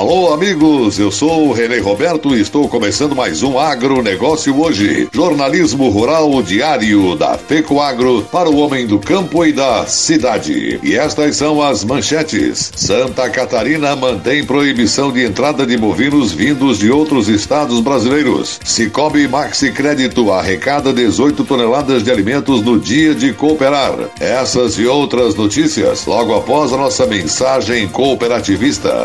Alô, amigos, eu sou o Renê Roberto e estou começando mais um Agronegócio hoje. Jornalismo rural diário da FECO Agro para o homem do campo e da cidade. E estas são as manchetes. Santa Catarina mantém proibição de entrada de bovinos vindos de outros estados brasileiros. Cicobi Maxi Crédito arrecada 18 toneladas de alimentos no dia de cooperar. Essas e outras notícias logo após a nossa mensagem cooperativista.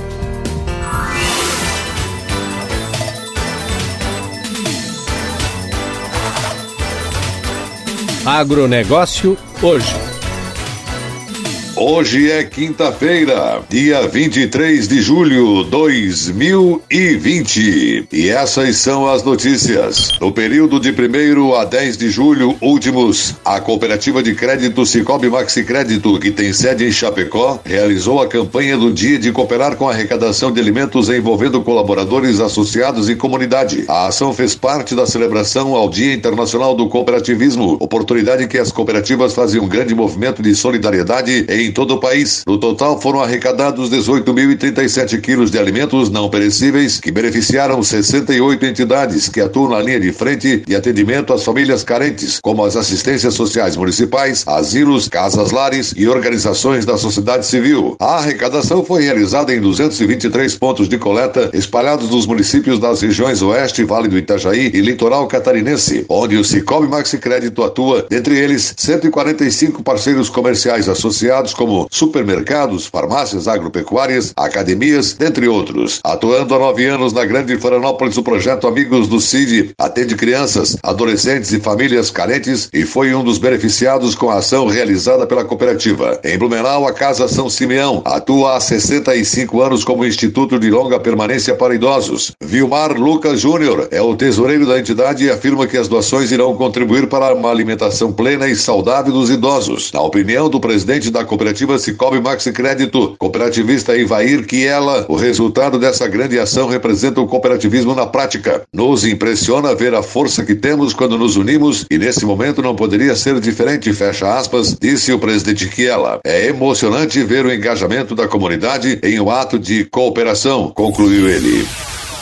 Agronegócio hoje. Hoje é quinta-feira, dia 23 de julho de 2020. E essas são as notícias. No período de 1 a 10 de julho últimos, a Cooperativa de Crédito Cicobi Maxi Crédito, que tem sede em Chapecó, realizou a campanha do Dia de Cooperar com a arrecadação de alimentos envolvendo colaboradores associados e comunidade. A ação fez parte da celebração ao Dia Internacional do Cooperativismo, oportunidade que as cooperativas fazem um grande movimento de solidariedade em em todo o país. No total, foram arrecadados 18.037 quilos de alimentos não perecíveis que beneficiaram 68 entidades que atuam na linha de frente de atendimento às famílias carentes, como as assistências sociais municipais, asilos, casas-lares e organizações da sociedade civil. A arrecadação foi realizada em 223 pontos de coleta espalhados nos municípios das regiões Oeste, Vale do Itajaí e Litoral Catarinense, onde o Cicobi Maxi Crédito atua, entre eles 145 parceiros comerciais associados como supermercados, farmácias agropecuárias, academias, dentre outros. Atuando há nove anos na Grande Florianópolis, o projeto Amigos do CID atende crianças, adolescentes e famílias carentes e foi um dos beneficiados com a ação realizada pela cooperativa. Em Blumenau, a Casa São Simeão atua há 65 anos como Instituto de Longa Permanência para Idosos. Vilmar Lucas Júnior é o tesoureiro da entidade e afirma que as doações irão contribuir para uma alimentação plena e saudável dos idosos. Na opinião do presidente da cooperativa, cooperativa Cicobi Maxi Crédito, cooperativista Ivair ela o resultado dessa grande ação representa o cooperativismo na prática. Nos impressiona ver a força que temos quando nos unimos e nesse momento não poderia ser diferente, fecha aspas, disse o presidente Kiela. É emocionante ver o engajamento da comunidade em um ato de cooperação, concluiu ele.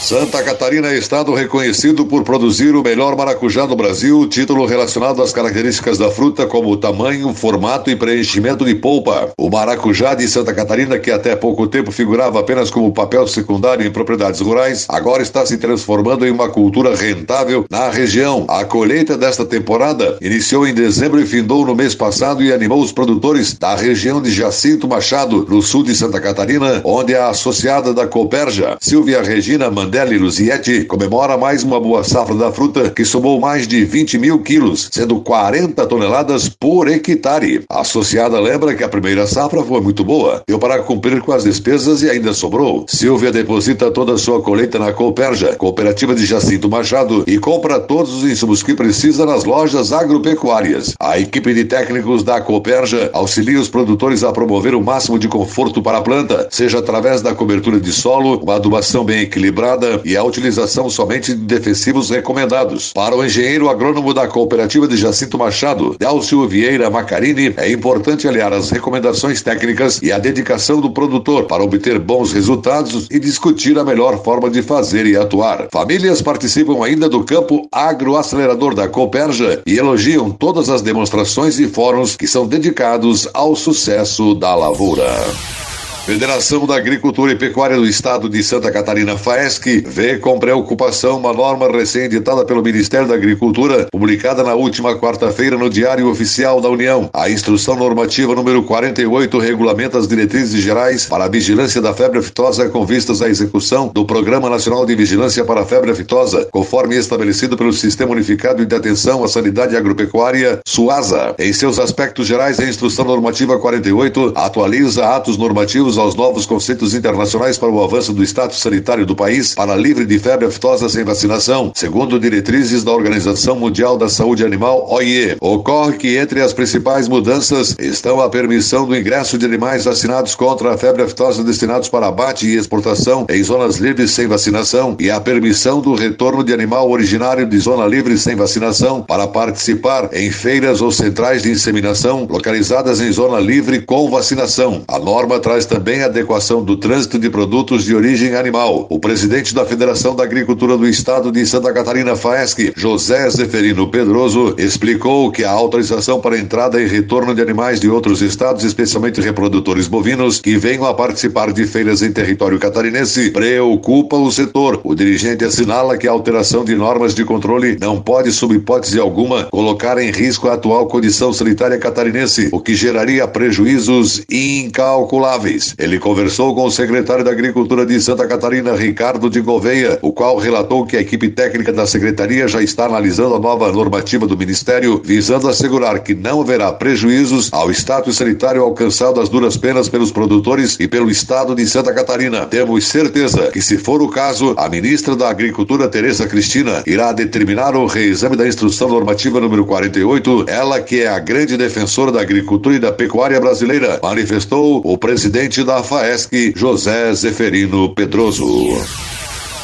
Santa Catarina é estado reconhecido por produzir o melhor maracujá do Brasil, título relacionado às características da fruta como tamanho, formato e preenchimento de polpa. O maracujá de Santa Catarina, que até pouco tempo figurava apenas como papel secundário em propriedades rurais, agora está se transformando em uma cultura rentável na região. A colheita desta temporada iniciou em dezembro e findou no mês passado e animou os produtores da região de Jacinto Machado, no sul de Santa Catarina, onde a associada da Coperja, Silvia Regina Mandelli Luziette comemora mais uma boa safra da fruta que somou mais de 20 mil quilos, sendo 40 toneladas por hectare. A associada lembra que a primeira safra foi muito boa, deu para cumprir com as despesas e ainda sobrou. Silvia deposita toda a sua colheita na Cooperja, cooperativa de Jacinto Machado, e compra todos os insumos que precisa nas lojas agropecuárias. A equipe de técnicos da Cooperja auxilia os produtores a promover o máximo de conforto para a planta, seja através da cobertura de solo, uma adubação bem equilibrada e a utilização somente de defensivos recomendados. Para o engenheiro agrônomo da cooperativa de Jacinto Machado, Delcio Vieira Macarini, é importante aliar as recomendações técnicas e a dedicação do produtor para obter bons resultados e discutir a melhor forma de fazer e atuar. Famílias participam ainda do campo agroacelerador da Cooperja e elogiam todas as demonstrações e fóruns que são dedicados ao sucesso da lavoura. Federação da Agricultura e Pecuária do Estado de Santa Catarina, FAESC, vê com preocupação uma norma recém-editada pelo Ministério da Agricultura, publicada na última quarta-feira no Diário Oficial da União. A instrução normativa número 48 regulamenta as diretrizes gerais para a vigilância da febre aftosa com vistas à execução do Programa Nacional de Vigilância para a Febre Aftosa, conforme estabelecido pelo Sistema Unificado de Atenção à Sanidade Agropecuária, SUASA. Em seus aspectos gerais, a instrução normativa 48 atualiza atos normativos aos novos conceitos internacionais para o avanço do status sanitário do país para livre de febre aftosa sem vacinação, segundo diretrizes da Organização Mundial da Saúde Animal, OIE. Ocorre que entre as principais mudanças estão a permissão do ingresso de animais vacinados contra a febre aftosa destinados para abate e exportação em zonas livres sem vacinação e a permissão do retorno de animal originário de zona livre sem vacinação para participar em feiras ou centrais de inseminação localizadas em zona livre com vacinação. A norma traz também também a adequação do trânsito de produtos de origem animal. O presidente da Federação da Agricultura do Estado de Santa Catarina, FAESC, José Zeferino Pedroso, explicou que a autorização para entrada e retorno de animais de outros estados, especialmente reprodutores bovinos, que venham a participar de feiras em território catarinense, preocupa o setor. O dirigente assinala que a alteração de normas de controle não pode, sob hipótese alguma, colocar em risco a atual condição sanitária catarinense, o que geraria prejuízos incalculáveis. Ele conversou com o secretário da Agricultura de Santa Catarina, Ricardo de Gouveia, o qual relatou que a equipe técnica da secretaria já está analisando a nova normativa do Ministério, visando assegurar que não haverá prejuízos ao status sanitário alcançado às duras penas pelos produtores e pelo Estado de Santa Catarina. Temos certeza que, se for o caso, a ministra da Agricultura, Tereza Cristina, irá determinar o reexame da instrução normativa número 48, ela que é a grande defensora da agricultura e da pecuária brasileira, manifestou o presidente da FAESC, José Zeferino Pedroso.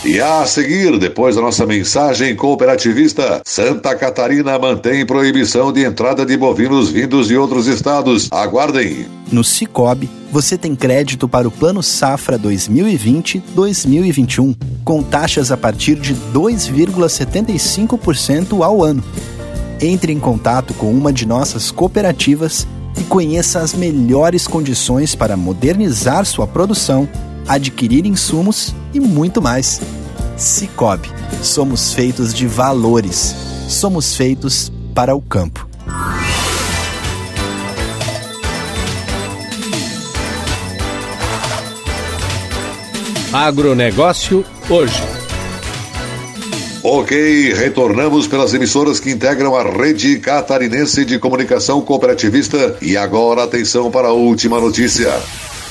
E a seguir, depois da nossa mensagem cooperativista, Santa Catarina mantém proibição de entrada de bovinos vindos de outros estados. Aguardem. No Cicobi, você tem crédito para o Plano Safra 2020-2021, com taxas a partir de 2,75% ao ano. Entre em contato com uma de nossas cooperativas e conheça as melhores condições para modernizar sua produção, adquirir insumos e muito mais. Cicobi, somos feitos de valores. Somos feitos para o campo. Agronegócio hoje. Ok, retornamos pelas emissoras que integram a rede catarinense de comunicação cooperativista. E agora, atenção para a última notícia.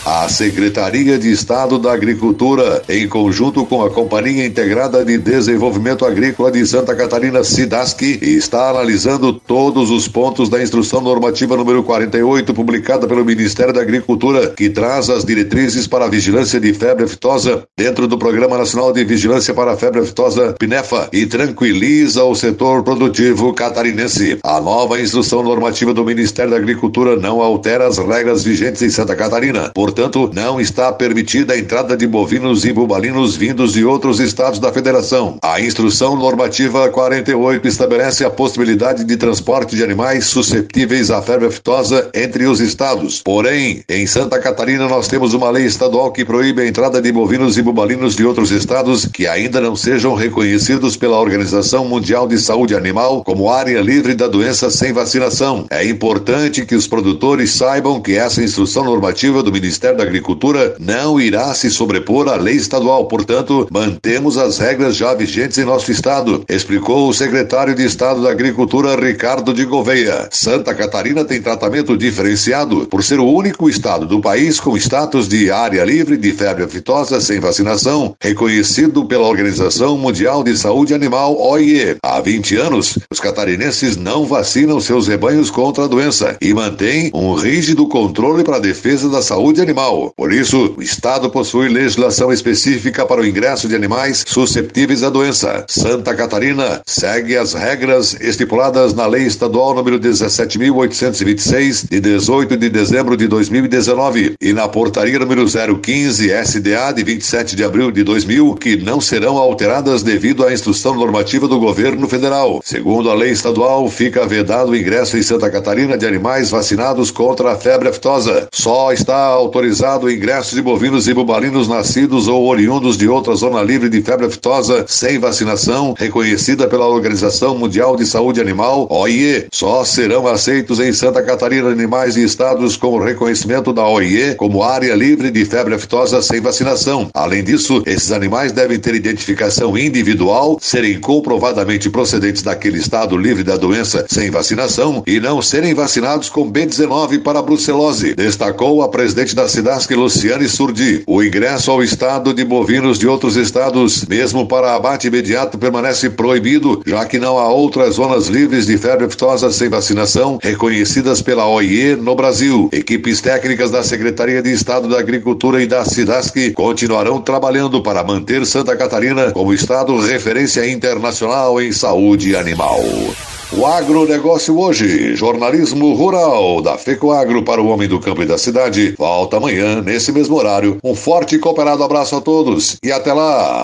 A Secretaria de Estado da Agricultura, em conjunto com a Companhia Integrada de Desenvolvimento Agrícola de Santa Catarina, SIDASC, está analisando todos os pontos da Instrução Normativa número 48, publicada pelo Ministério da Agricultura, que traz as diretrizes para a vigilância de febre aftosa dentro do Programa Nacional de Vigilância para a Febre Aftosa, PNEFA, e tranquiliza o setor produtivo catarinense. A nova Instrução Normativa do Ministério da Agricultura não altera as regras vigentes em Santa Catarina. Por Portanto, não está permitida a entrada de bovinos e bubalinos vindos de outros estados da federação. A instrução normativa 48 estabelece a possibilidade de transporte de animais susceptíveis à febre aftosa entre os estados. Porém, em Santa Catarina nós temos uma lei estadual que proíbe a entrada de bovinos e bubalinos de outros estados que ainda não sejam reconhecidos pela Organização Mundial de Saúde Animal como área livre da doença sem vacinação. É importante que os produtores saibam que essa instrução normativa do Ministério Ministério da Agricultura não irá se sobrepor à lei estadual, portanto, mantemos as regras já vigentes em nosso estado, explicou o secretário de Estado da Agricultura, Ricardo de Gouveia. Santa Catarina tem tratamento diferenciado por ser o único estado do país com status de área livre de febre aftosa sem vacinação, reconhecido pela Organização Mundial de Saúde Animal, OIE. Há 20 anos, os catarinenses não vacinam seus rebanhos contra a doença e mantêm um rígido controle para a defesa da saúde animal animal. Por isso, o Estado possui legislação específica para o ingresso de animais susceptíveis à doença. Santa Catarina segue as regras estipuladas na Lei Estadual número 17.826, de 18 de dezembro de 2019, e na Portaria número 015 SDA, de 27 de abril de 2000, que não serão alteradas devido à instrução normativa do governo federal. Segundo a lei estadual, fica vedado o ingresso em Santa Catarina de animais vacinados contra a febre aftosa. Só está autorizado autorizado o ingresso de bovinos e bubalinos nascidos ou oriundos de outra zona livre de febre aftosa sem vacinação, reconhecida pela Organização Mundial de Saúde Animal, OIE. Só serão aceitos em Santa Catarina animais e estados com reconhecimento da OIE como área livre de febre aftosa sem vacinação. Além disso, esses animais devem ter identificação individual, serem comprovadamente procedentes daquele estado livre da doença sem vacinação e não serem vacinados com B19 para brucelose, destacou a presidente da Cidasc, Luciane Surdi. O ingresso ao estado de bovinos de outros estados, mesmo para abate imediato, permanece proibido, já que não há outras zonas livres de febre aftosa sem vacinação reconhecidas pela OIE no Brasil. Equipes técnicas da Secretaria de Estado da Agricultura e da Cidasc continuarão trabalhando para manter Santa Catarina como estado referência internacional em saúde animal. O agronegócio hoje, jornalismo rural da FECOAGro para o homem do campo e da cidade. Volta amanhã, nesse mesmo horário. Um forte e cooperado abraço a todos e até lá!